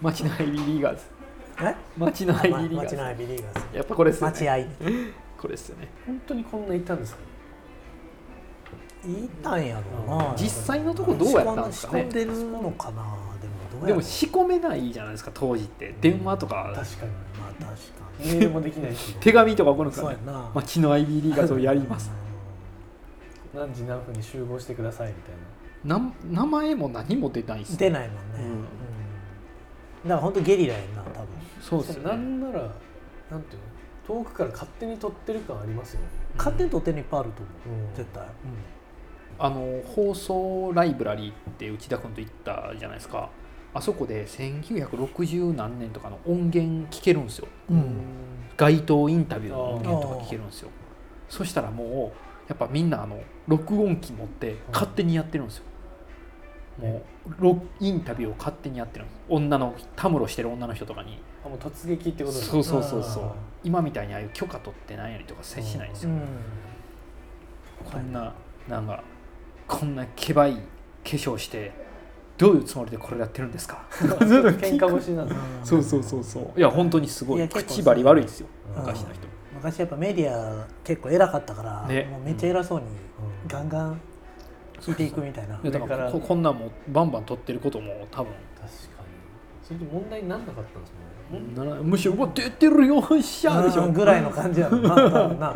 町のアイビーリーガーズ。え？町のアイビーリーガ町のーアイビーリーガーズ。ズやっぱこれですよね。待合これですよね。本当にこんないたんですか？いたんやろうな。実際のとこどうやったんですかね。仕込んでるのかな。でもどうやでも仕込めないじゃないですか当時って。電話とか。確かに。まあ確かメールもできないし。手紙とか来るんにですかね。そうやな。町のアイビーリーガーズをやります。何時何分に集合してくださいみたいな。な名前も何も出ないっす出ないもんね、うんうんだから本当ゲリラやんな多分。そうですよね。なんならなんていうの？遠くから勝手に撮ってる感ありますよね、勝手に取ってるのいっぱいあると思う、うん。絶対、あの放送ライブラリーって内田君と行ったじゃないですか。あそこで1960何年とかの音源聞けるんですよ。うん。街頭インタビューの音源とか聞けるんですよ。そしたらもうやっぱみんなあの録音機持って勝手にやってるんですよもうロインタビューを勝手にやってるんです女のたむろしてる女の人とかに。あもう突撃ってことですかそうそうそうそう。今みたいにああいう許可取ってないやりとかせしないんですよ。うん。こんななんかこんなけばい化粧してどういうつもりでこれやってるんですか？喧嘩腰なん。だそうそうそうそう。いや本当にすごい。いや結構口張り悪いですよ。う。ん昔の人。昔やっぱメディア結構偉かったから、ね。もうめっちゃ偉そうにうん。ガンガン聞いていくみたいな、だから。らここんなんもうバンバン取ってることも多分。確かに。それで問題にならなかったんですもんね。ならむしろうわ出てるよっしゃーでしょ。うんぐらいの感じやろな。な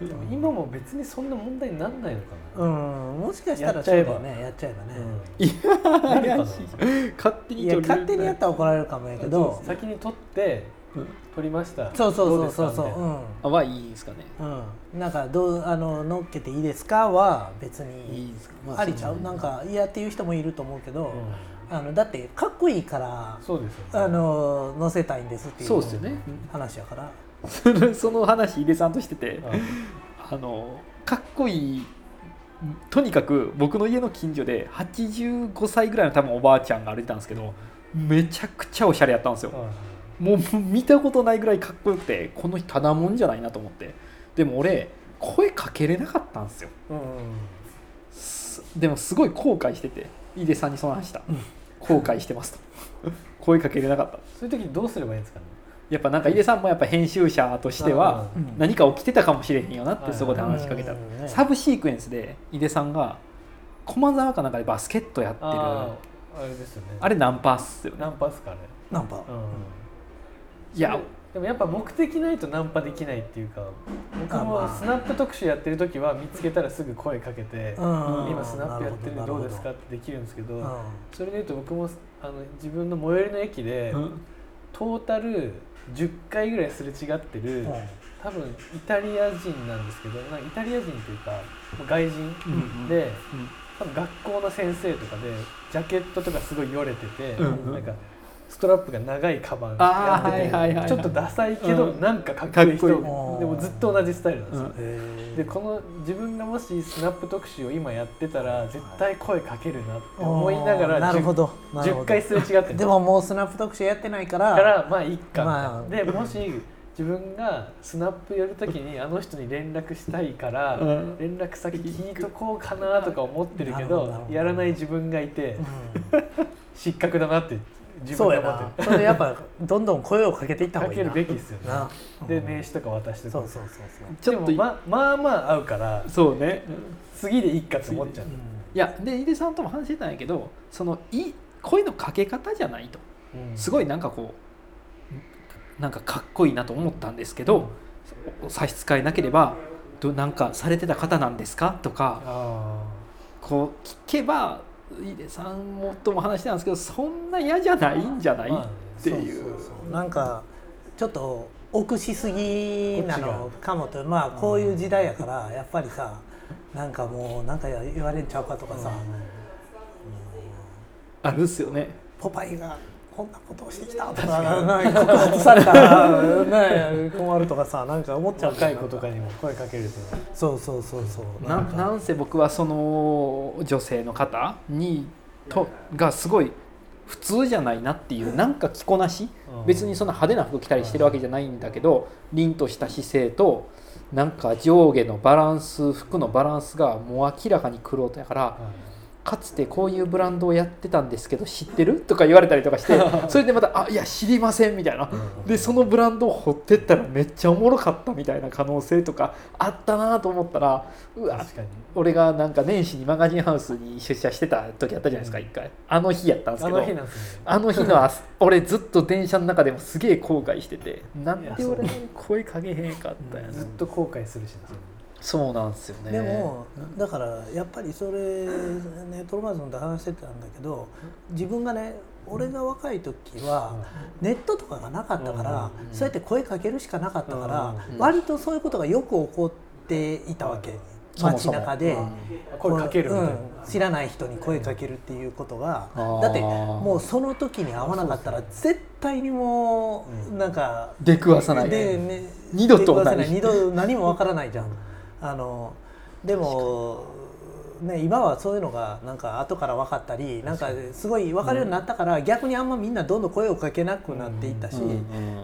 でも今も別にそんな問題にならないのかな、うんもしかしたらやっちゃえば。そうだよねやっちゃえばね、いやなるかな怪しい勝手にいや勝手にやったら怒られるかもやけど。先に取ってうん。取りました。そうそうそうそうそう。どですかみたいな。あはいいですかね。うん、うん、なんかどうあの乗っけていいですかは別にありちゃう？なんか嫌っていう人もいると思うけど、うんあのだってかっこいいからそうですあの乗せたいんですっていうそうですよね。話やから。その話井出さんとしててああのかっこいいとにかく僕の家の近所で85歳ぐらいの多分おばあちゃんが歩いてたんですけどめちゃくちゃおしゃれやったんですよ。はい。もう見たことないぐらいかっこよくてこの人ただもんじゃないなと思ってでも俺声かけれなかったんですよ。うんすでもすごい後悔してて井出さんにその話した。後悔してますと。声かけれなかった。そういう時どうすればいいんですかね？やっぱなんか井出さんもやっぱ編集者としてはうん何か起きてたかもしれへんよなってはいそこで話しかけたサブシークエンスで井出さんが駒沢かなんかでバスケットやってるあれですよね。あれナンパっすよね。ナンパっすかね？ナンパ、うん。いやでもやっぱ目的ないとナンパできないっていうか僕もスナップ特集やってる時は見つけたらすぐ声かけて「うん。今スナップやってるんでどどうですか?」ってできるんですけどうんそれでいうと僕もあの自分の最寄りの駅でうん。トータル10回ぐらいすれ違ってるうん。多分イタリア人なんですけどなんかイタリア人っていうか外人うんでうん。多分学校の先生とかでジャケットとかすごいよれてて、なんかストラップが長いカバンやってて、はいはいちょっとダサいけど、うん。なんかかっこいい人。でもずっと同じスタイルなんですよ、うん。でこの自分がもしスナップ特集を今やってたら絶対声かけるなって思いながらなるほど。なるほ 10, ど回すれ違ってるでももうスナップ特集やってないから。からまあいいかまあ。でもし自分がスナップやるときにあの人に連絡したいから、うん。連絡先聞いとこうかなとか思ってるけど。やらない自分がいてうん。失格だなって自そうや分で思ってな。それやっぱどんどん声をかけていった方がいいな。るかけるべきですよね。な。でうん名刺とか渡してそうそうそうそう。ちょっといでもままあまあ合うからそうね。次でいいかと思っちゃう。うん。いやで井出さんとも話してたんやけどそのい声のかけ方じゃないと。すごいなんかこうなんかかっこいいなと思ったんですけど、差し支えなければどなんかされてた方なんですか？とかあこう聞けば井出さんもとも話してたんですけどそんな嫌じゃないんじゃない、まあねっていう。なんかちょっと臆しすぎなのかもとまあこういう時代やからやっぱりさなんかもうなんか言われんちゃうかとかさ、あるっすよね。ポパイがこんなことをしてきた。と か告発された。ら ね、困るとかさなんか思っちゃう若い子とかにも声かけるとそうそうそうそうななんかなんせ僕はその女性の方にとがすごい普通じゃないなっていうなんか着こなし？うん。別にそんな派手な服着たりしてるわけじゃないんだけど凛とした姿勢となんか上下のバランス服のバランスがもう明らかに黒やからかつてこういうブランドをやってたんですけど知ってる?」とか言われたりとかして それでまた「あいや知りません」みたいな。でそのブランドを掘ってったらめっちゃおもろかったみたいな可能性とかあったなと思ったらうわ俺がなんか年始にマガジンハウスに出社してた時あったじゃないですか一回。あの日やったんですあけどあの日の 朝俺ずっと電車の中でもすげえ後悔しててなんで俺に声かけへんかったんやな。ずっと後悔するしなそうなんですよね。でもだからやっぱりそれねトロマーズンと話してたんだけど自分がね俺が若い時はネットとかがなかったからうん。そうやって声かけるしかなかったからうん。割とそういうことがよく起こっていたわけ。街中でうん。声かける知らない人に声かけるっていうことがだってもうその時に会わなかったら絶対にもうなんか出くわさない。で、ね、二度と二度何もわからないじゃん。あのでもね今はそういうのがなんか後から分かったりなんかすごい分かるようになったから、逆にあんまみんなどんどん声をかけなくなっていったし、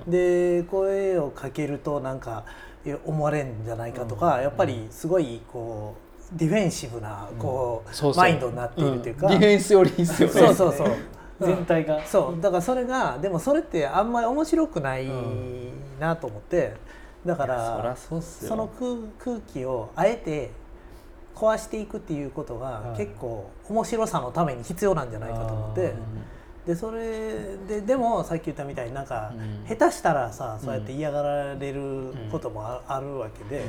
で声をかけるとなんか思われんじゃないかとか、やっぱりすごいこうディフェンシブなこう,、マインドになっているというか、ん。ディフェンスよりいいっすよね。そうそうそう。全体が。そう。だからそれがでもそれってあんまり面白くないなと思ってだからその空空気をあえて壊していくっていうことがはい。結構面白さのために必要なんじゃないかと思ってでそれででもさっき言ったみたいになんかうん。下手したらさそうやって嫌がられることもああるわけで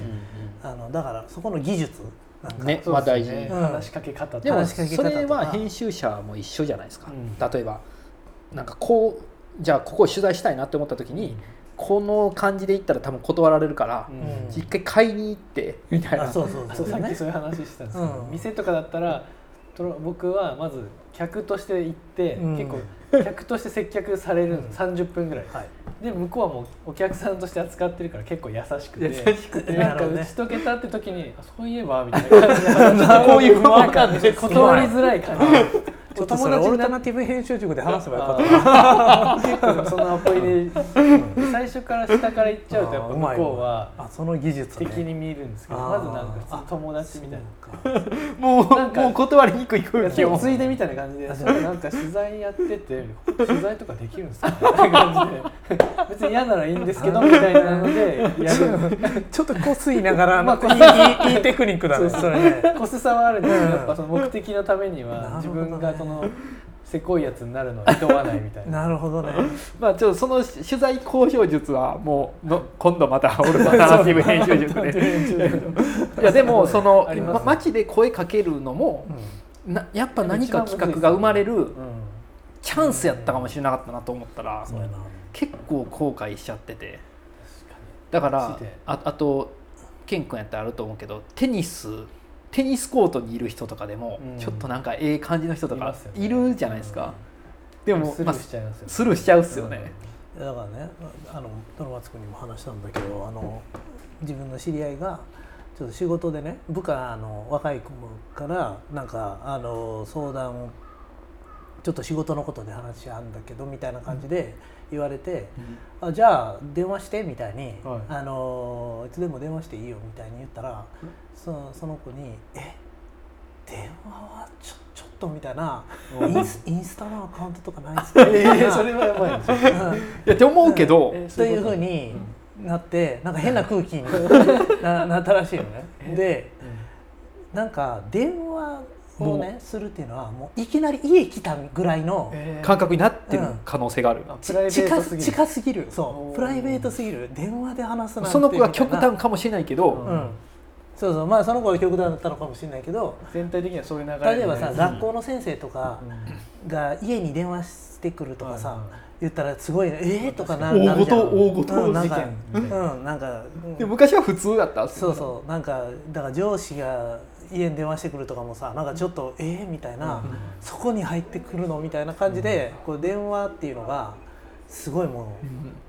うんあのだからそこの技術なんかねまあ大事ね。うん。話しかけ方とでもそれは編集者も一緒じゃないですか、うん。例えばなんかこうじゃあここを取材したいなって思った時に、この感じで行ったら多分断られるから、うん。一回買いに行ってみたいな。あそうそうあそう。うさっきそういう話してたんですけど、うん。店とかだったら僕はまず客として行って、うん。結構客として接客されるの、うん。30分ぐらい、はい。で向こうはもうお客さんとして扱ってるから結構優しくて。優しくて。でなんか打ち解けたって時にあそういえばみたいな。感じでこういう断りづらい感じちょっとそれオルタナティブ編集塾で話せばよかった。そのアポイで最初から下から行っちゃうとやっぱ向こうはあその技術ね。敵に見るんですけどまずなんか普通友達みたいな。もうなんか。もう断りにくい空気を。ついでみたいな感じでなんか取材やってて取材とかできるんですかみたいな感じで。別に嫌ならいいんですけどみたいなのでやる。ちょっとこすいながら、まあいい。いいいいテクニックだねそれね。コスさはあるんですけどうん。やっぱその目的のためには自分がそのせこいやつになるのを厭わないみたいな。なるほどね。まあちょっとその取材交渉術はもうの今度またオルタナティブ編集術で。いやでもその、ますね。ま街で声かけるのも、なやっぱ何か企画が生まれるうん。チャンスやったかもしれなかったなと思ったら、そうやな結構後悔しちゃってて。だからああとケン君やったらあると思うけどテニステニスコートにいる人とかでも、うん。ちょっとなんかええ感じの人とかいるじゃないですか、でもスルまあーしちゃいますよね。スルーしちゃうっすよね、だからねあのトロマツ君にも話したんだけどあの自分の知り合いがちょっと仕事でね部下の若い子からなんかあの相談をちょっと仕事のことで話し合うんだけどみたいな感じで言われて、あじゃあ電話してみたいに、はい。あのいつでも電話していいよみたいに言ったらそのその子に「え電話はちょちょっと」みたいな「インスインスタのアカウントとかないですか?」みたいなえーそれはやばいですよ。いやって思うけど、えというふうになってなんか変な空気にな なったらしいよね。でなんか電話をねするっていうのはもういきなり家来たぐらいのえー。感覚になってるうん可能性がある、あプライベー近トすぎる。近すぎる。そう。プライベートすぎる。電話で話すなんてその子が極端かもしれないけど、うん。そうそう。まあその子が極端だったのかもしれないけど。全体的にはそういう流れ例えばさ学校の先生とかうん。が家に電話してくるとかさ言ったらすごいねえー？とかな大なるじゃん。事大事うんなんか事件。うんなんかうん。で昔は普通だった。そうそう。なんかだから上司が家に電話してくるとかもさなんかちょっとえー、みたいな、そこに入ってくるのみたいな感じで、こう電話っていうのがすごいも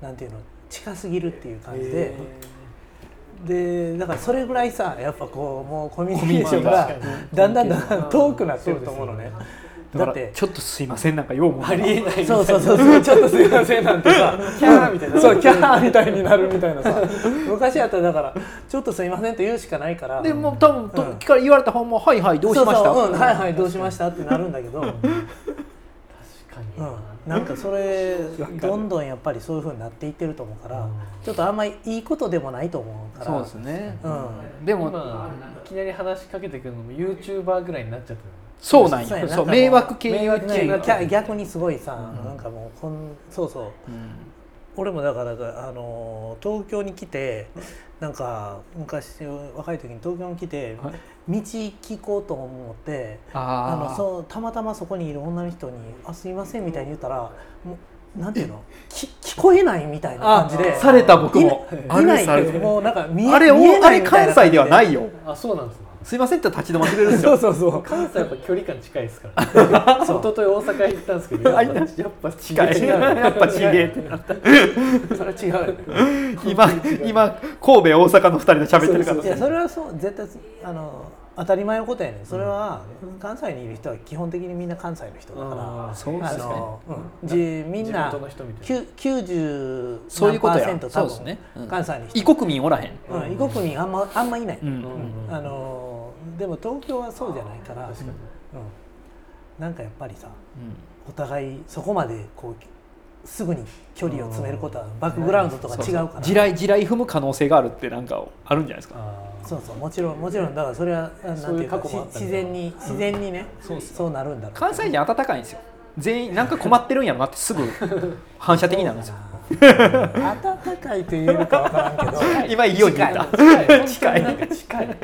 う、なんていうの近すぎるっていう感じで、でだからそれぐらいさやっぱこうもうコミュニケーションがだんだんだんだん遠くなってると思うのね。だからだってちょっとすいません。なんかようもありえないそうそうそうそう。ちょっとすいませんなんてさ。キャーみたいなそうキャーみたいになるみたいなさ。昔やったらだからちょっとすいませんって言うしかないから。でもう多分とうん。聞かれ言われた方もはいはいどうしました？そうそううんはいはいどうしましたってなるんだけど、うん、確かにな。ん。かそれどんどんやっぱりそういうふうになっていってると思うから、うん。ちょっとあんまりいいことでもないと思うから。そうですね。うん。でも今いきなり話しかけてくるのも YouTuber ぐらいになっちゃってるそうなんよ。やそう迷惑系迷逆逆にすごいさ、うん。なんかもうこんそうそう。うん。俺もだからあの東京に来てなんか昔若い時に東京に来てはい。道聞こうと思ってああのそうたまたまそこにいる女の人に「あすいません」みたいに言ったらもうなんていうの？き聞こえないみたいな感じで。あされた僕も。いないもうなんか見えあれ見えおあれないみたい関西ではないよよ。あそうなんですねすいませんって立ち止まってくれるんです そうよそうそう。関西はやっぱ距離感近いですからね。一昨日大阪行ったんですけどやっぱ。やっぱ近い違う。やっぱちげえってなったそれは違う 今今神戸大阪の二人で喋ってるから。いやそれはそう絶対あの当たり前のことやねん。それは関西にいる人は基本的にみんな関西の人だから。あーあそうですね。の、うん、じみんな地元の人みたいな。きゅ90そういうことや。何パーセント多分そうですね。うん。関西に異国民おらへん。うん、異国民あんまあんまいない、うん。うん。あのでも東京はそうじゃないから確かに。うん、なんかやっぱりさうん。お互いそこまでこうすぐに距離を詰めることはバックグラウンドとか違うから。地雷地雷踏む可能性があるってなんかあるんじゃないですか。そうそうもちろんもちろん。だからそれはあなんていうか自然に自然にね、そうそうなるんだろう関西人温かいんですよ。全員なんか困ってるんやろなってすぐ反射的になるんですよ 暖かいと言えるかわからんけど、今いいように言った。近い。近い。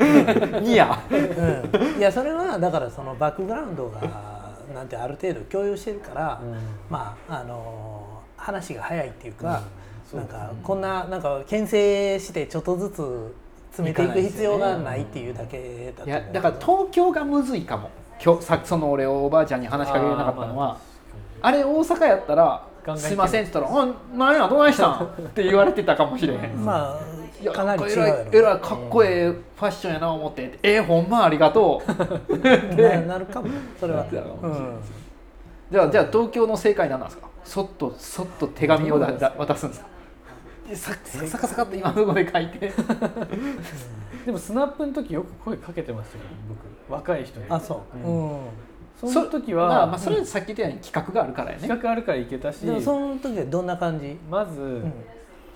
ニヤうん、いやそれはだからそのバックグラウンドがなんてある程度共有してるから、うん。まああの話が早いっていうか、うん。なんかこんななんか牽制してちょっとずつ詰めていく必要がないっていうだけだとだから東京がむずいかも。今日さその俺おばあちゃんに話しかけれなかったのはあれ大阪やったら「ガンガンすいません」って言ったら「あなんやどないしたん? 」って言われてたかもしれへん。まいやあかなり違うえらやろ。いえらいかっこええファッションやな思って「えー、ほんまありがとう」ななるかもそれは、なるかもしれないうん。じゃあじゃあ東京の正解なんなんですか？そっとそっと手紙をだだ 渡すんですか？サカサカサカって今のとこで書いて。でもスナップの時よく声かけてましたよ僕。若い人に。あそう、ううんその時は、まあ、まあそれさっき言ったように企画があるからやね。企画あるから行けたしでもその時はどんな感じ、まず、うん。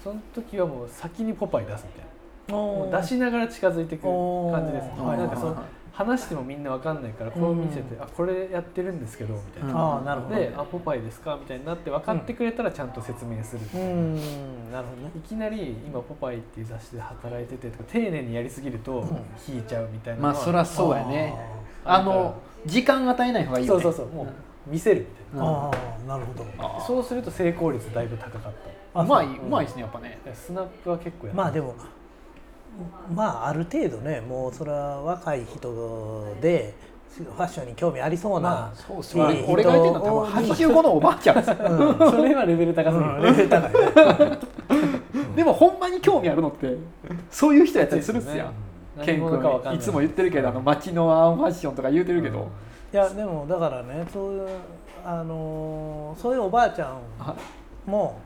その時はもう先にポパイ出すみたいな。もおう出しながら近づいてくる感じです。おーなんかそのはい話してもみんなわかんないからこう見せて、あこれやってるんですけどみたいな、ああなるほど。であポパイですかみたいになって分かってくれたらちゃんと説明する、う。ん。なるほどね。いきなり今ポパイっていう雑誌で働いててとか丁寧にやりすぎると引いちゃうみたいなまあそりゃそうやね。あの時間与えない方がいいよね。そうそうそうもう見せるみたいな、ああなるほど。あそうすると成功率だいぶ高かっあうまいそううまいですねやっぱね。たスナップは結構やまあでもまあある程度ねもうそれは若い人でファッションに興味ありそうな、まあそうっすいい俺俺が言ってるのは多分85のおばあちゃんですよ。うん。それはレベル高すぎる、うんレベル高いね。でもほんまに興味あるのってそういう人やったりするっすよ。何ケン君い。つも言ってるけどあの街のアンファッションとか言うてるけど、いやでもだからねそういうあのーそういうおばあちゃんはい。も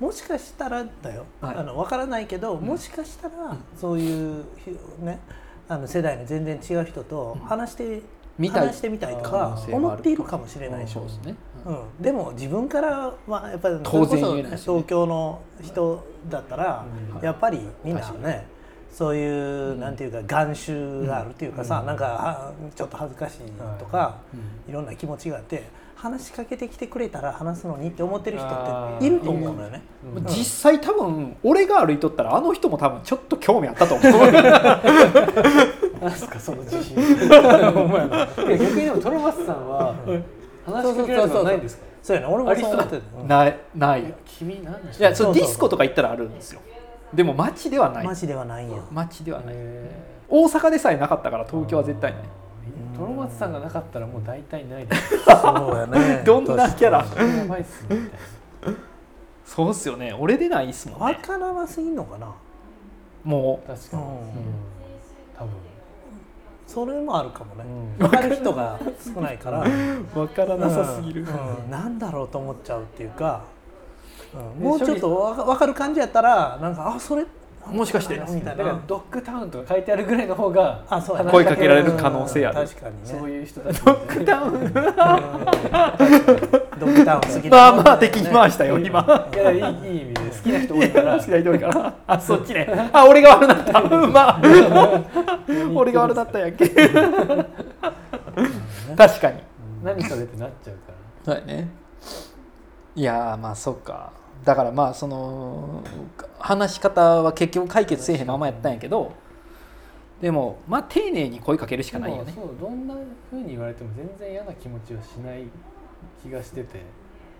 もしかしたらだよ、はい。あの分からないけど、もしかしたらそういうひねあの世代の全然違う人と話して、見たい。話してみたいと可か能性もある。思っているかもしれないでしょ。そうですね、うん、でも自分からはやっぱり当然それこそ言えないしね。東京の人だったら、うん。やっぱりみんなねそういう、なんていうか眼臭があるっていうかさ、なんかはちょっと恥ずかしいとか、いろんな気持ちがあって話しかけてきてくれたら話すのにって思ってる人っていると思うのよね。うん。実際多分俺が歩いとったらあの人も多分ちょっと興味あったと思う。なんすかその自信。逆にでもトロマスさんは話しかけられることはないんですか？そうやね。俺もそう思ってない。ない。い君なんでしやそうディスコとか行ったらあるんですよでも街ではない。マジではないんや。街ではない。へ大阪でさえなかったから東京は絶対ない。ートロマツさんがなかったらもう大体ないで。すそうやね。どんなキャラ？やばいっすねそうっすよね。俺でないっすもんわね。からなすぎんのかな？もな確かに、うん。うん多分それもあるかもね、うん。分かる人が少ないから。分からなさすぎる、うん。うん。なんだろうと思っちゃうっていうか、うんもうちょっとわか分かる感じやったらなんかあそれもしかしてみたいな。だからドッグタウンとか書いてあるぐらいの方があそう声かけられる可能性ある。うん確かにね。そういう人たちドッグタウン。ドッグタウン好きまあまあ敵に回したよ今。いやいい意味で。好きな人多いから。好きな人多いから。あそっちね。あ俺が悪だった。うま俺が悪だったやんけ。確かに。何それってなっちゃうから。そうやね。いやーまあそっかだからまあその話し方は結局解決せえへんままやったんやけどでもまあ丁寧に声かけるしかないよね。そうどんな風に言われても全然嫌な気持ちはしない気がしてて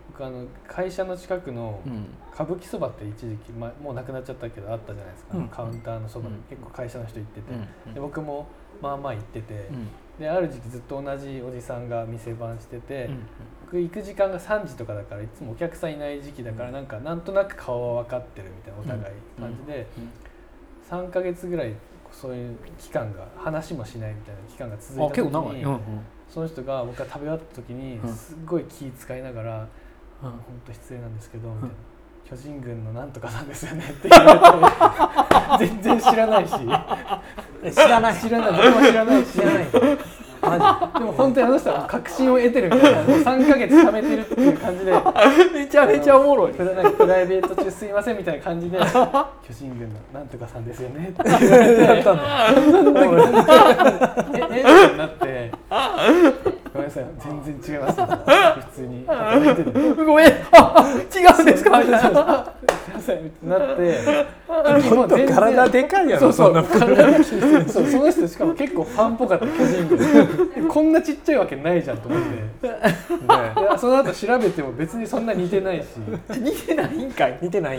僕あの会社の近くのうん。歌舞伎そばって一時期、まあ、もうなくなっちゃったけどあったじゃないですか、うん。カウンターのそばにうん。結構会社の人行ってて、うん。で僕もまあまあ行ってて、うんである時期ずっと同じおじさんが店番してて、うん僕行く時間が3時とかだからいつもお客さんいない時期だからなんかなんとなく顔は分かってるみたいなお互い感じで、3ヶ月ぐらいそういう期間が話もしないみたいな期間が続いあた時に、うんうん。その人が僕が食べ終わった時にうん。すっごい気遣いながら「本当失礼なんですけど」みたいな。巨人軍のなんとかなんですよね。って言われて。全然知らないし。え知らない。知らない。僕も知らないし。知らない。マでも本当にあの人は確信を得てるみたいな。もう3ヶ月貯めてるっていう感じで。めちゃめちゃおもろい。プラプライベート中すいませんみたいな感じで。巨人軍のなんとかさんですよね。って言われて。やったの。ええってなってごめんなさい。全然違います。普通に。働いてる。ごめん。ああ違うんですか？みたいななってもう体でかいやろそうそう。そうその人しかも結構ファンっぽかった巨人軍。こんなちっちゃいわけないじゃんと思って。でその後調べても別にそんな似てないし。似てないんかい。似てない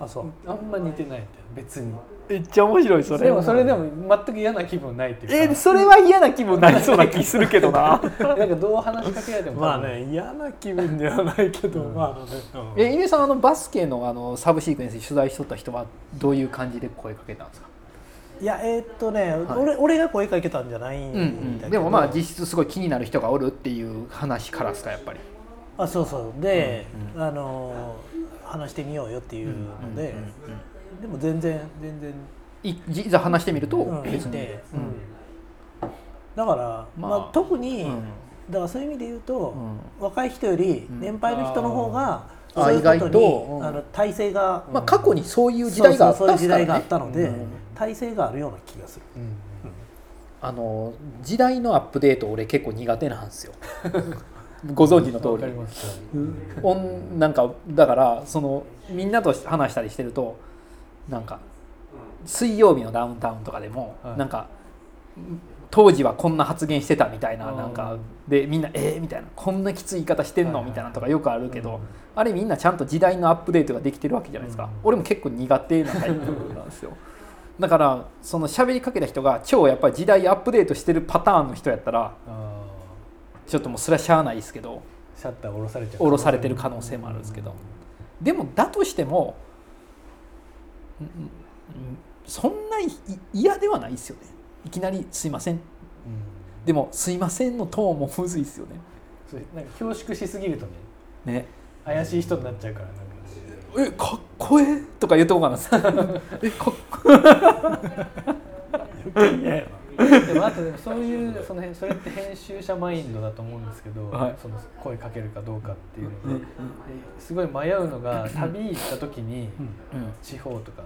あそう。あんま似てないみたいな別に。めっちゃ面白いそれ。でもそれでも全く嫌な気分ないっていうか。えそれは嫌な気分になりそうな気するけどな。なんかどう話しかけられてもまあね嫌な気分ではないけど、まあね、うん。え井出さんあのバスケのあのサブシークエンスに取材しとった人はどういう感じで声かけたんですか、いやえーっとね、はい。俺俺が声かけたんじゃないんだけど、でもまあ実質すごい気になる人がおるっていう話からですかやっぱり。あそうそう。で、うんあの話してみようよっていうので、でも全然全然。いいざ話してみるとうん。別に、だから、ままああ特に、うん。だからそういう意味で言うと、うん。若い人よりうん。年配の人の方が、そういうことに意外とうん。あの体制が、まあ、過去にそういう時代があったそういう時代があねったので、うん。体制があるような気がする。うん。あの時代のアップデート俺結構苦手なんですよ ご存知の通り。りますおんなんかだからそのみんなと話したりしてるとなんか水曜日のダウンタウンとかでも、はい。なんか当時はこんな発言してたみたいななんかでみんな「えー?」みたいな「こんなきつい言い方してんの?」みたいなのとかよくあるけど、うん。あれみんなちゃんと時代のアップデートができてるわけじゃないですか、うん。俺も結構苦手なタイプなんですよ。だからその喋りかけた人が超やっぱり時代アップデートしてるパターンの人やったらあちょっともうそれはしゃあないですけどーシャッター下ろされちゃう。下ろされてる可能性もあるんですけど。でもだとしてもそんない嫌ではないですよね。いきなり「すいません。うん」でも「すいません」のトーンもむずいですよね。なんか恐縮しすぎるとねね。怪しい人になっちゃうからなんか。えかっこええとか言うとこかな。えかっこ嫌や でもあとでもそういうその辺それって編集者マインドだと思うんですけど、はい。その声かけるかどうかっていうので、うん。うんですごい迷うのが旅行った時に地方とか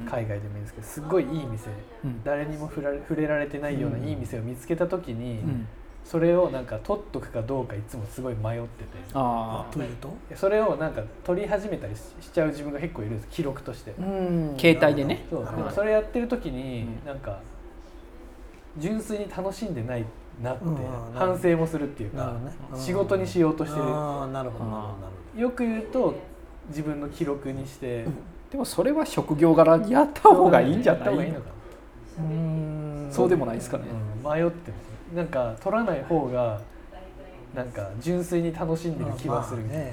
うん。海外でもいいんですけどすっごいいい店うん。誰にも触られ触れられてないようなうん。いい店を見つけた時に、うん。それをなんか取っとくかどうかいつもすごい迷ってて。ああというと？それをなんか取り始めたりししちゃう自分が結構いるんです記録として。うん。携帯でね。そうでもはいそれやってる時に、うん。なんか純粋に楽しんでないなってうん反省もするっていうか仕事にしようとしてる。よく言うと自分の記録にしてでもそれは職業柄やった方がいいんじゃない？のかそうでもないですかね、迷ってなんか取らない方がなんか純粋に楽しんでる気はする。みたいな、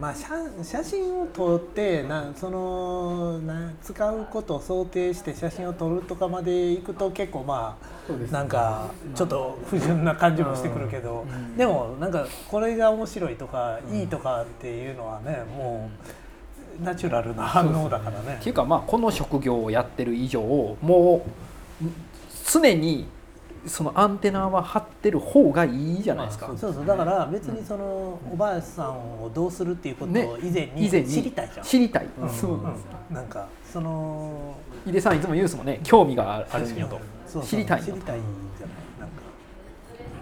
まあ写写真を撮ってなそのな使うことを想定して写真を撮るとかまでいくと結構まあなんかちょっと不純な感じもしてくるけど、でもなんかこれが面白いとかいいとかっていうのはねもうナチュラルな反応だからね。っていうかまあこの職業をやってる以上もう常にそのアンテナは張ってる方がいいじゃないですか。そうそう。だから別にそのおばあさんをどうするっていうことを以前に知りたいじゃん。知りたい、うん。そうなんですうんなんかその井出さんいつも言うんですもんね興味があるんよと知りたいよ知りたいじゃないなんか。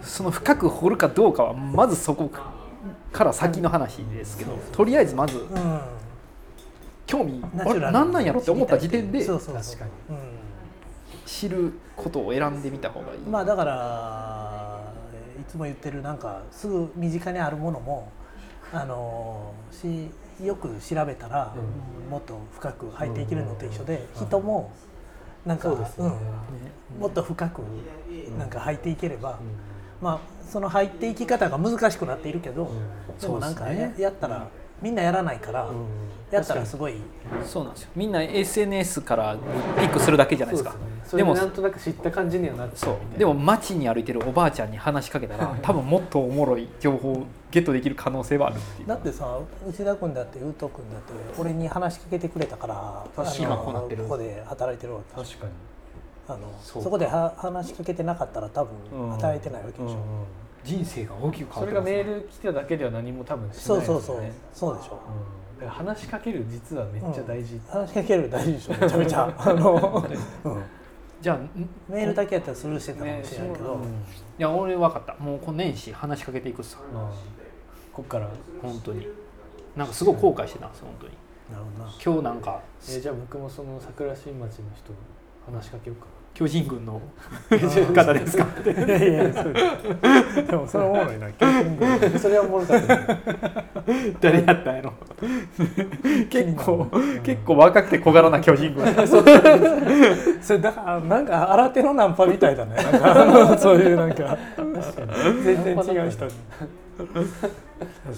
その深く掘るかどうかはまずそこから先の話ですけどとりあえずまずうん。興味あれ何なんやろって思った時点でそうそうそう。確かに。うん知ることを選んでみた方がいい、まあだからえーいつも言ってるなんかすぐ身近にあるものもあのしよく調べたら、もっと深く入っていけるのと一緒で、人もなんかね。うん。もっと深くなんか入っていければ、まあその入っていき方が難しくなっているけど、でもなんかね。やったらみんなやらないから、やったらすごい。そうなんですよ。みんな SNS からピックするだけじゃないですか。それでもでなんとなく知った感じにはなってそう。でも街に歩いてるおばあちゃんに話しかけたら多分もっとおもろい情報をゲットできる可能性はあるっていう。だってさ内田君だって宇藤君だって俺に話しかけてくれたから確か今こうなってる。ここで働いてるわけ確かに。あのそこでは話しかけてなかったら多分うん。働いてないわけでしょ、人生が大きく変わそれがってますメール来ただけでは何も多分しそうないですよそうねそう。そうでしょ、う。ん。だから話しかける実はめっちゃ大事、話しかける大事でしょめちゃめちゃ。あの、うん。じゃあんメールだけやったらスルーしてたかもしれないけど、うんいや俺分かった。もうこの年始話しかけていくっす。まあこっから本当に。なんかすごい後悔してたんです本当に。なるほどな。今日なんかえーじゃあ僕もその桜新町の人話しかけようか巨人軍の 方ですか？いやいやでもそれおもろいな巨人軍。なそれはおもろかったね誰やったんやろ？結構結構若くて小柄な巨人軍。それだからなんか新手のナンパみたいだね。そういうなんか全然違う人。に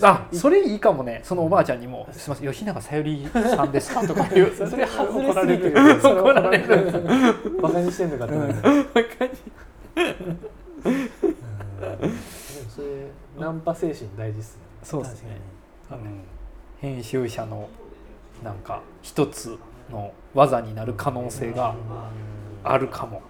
あそれいいかもね。そのおばあちゃんにも「すみません吉永小百合さんですか?」とか言う それ外れすぎるそれ怒られる。バカにしてんのかって思うでもそれナンパ精神大事っすね。そうですね。確かに。編集者のなんか一つの技になる可能性があるかも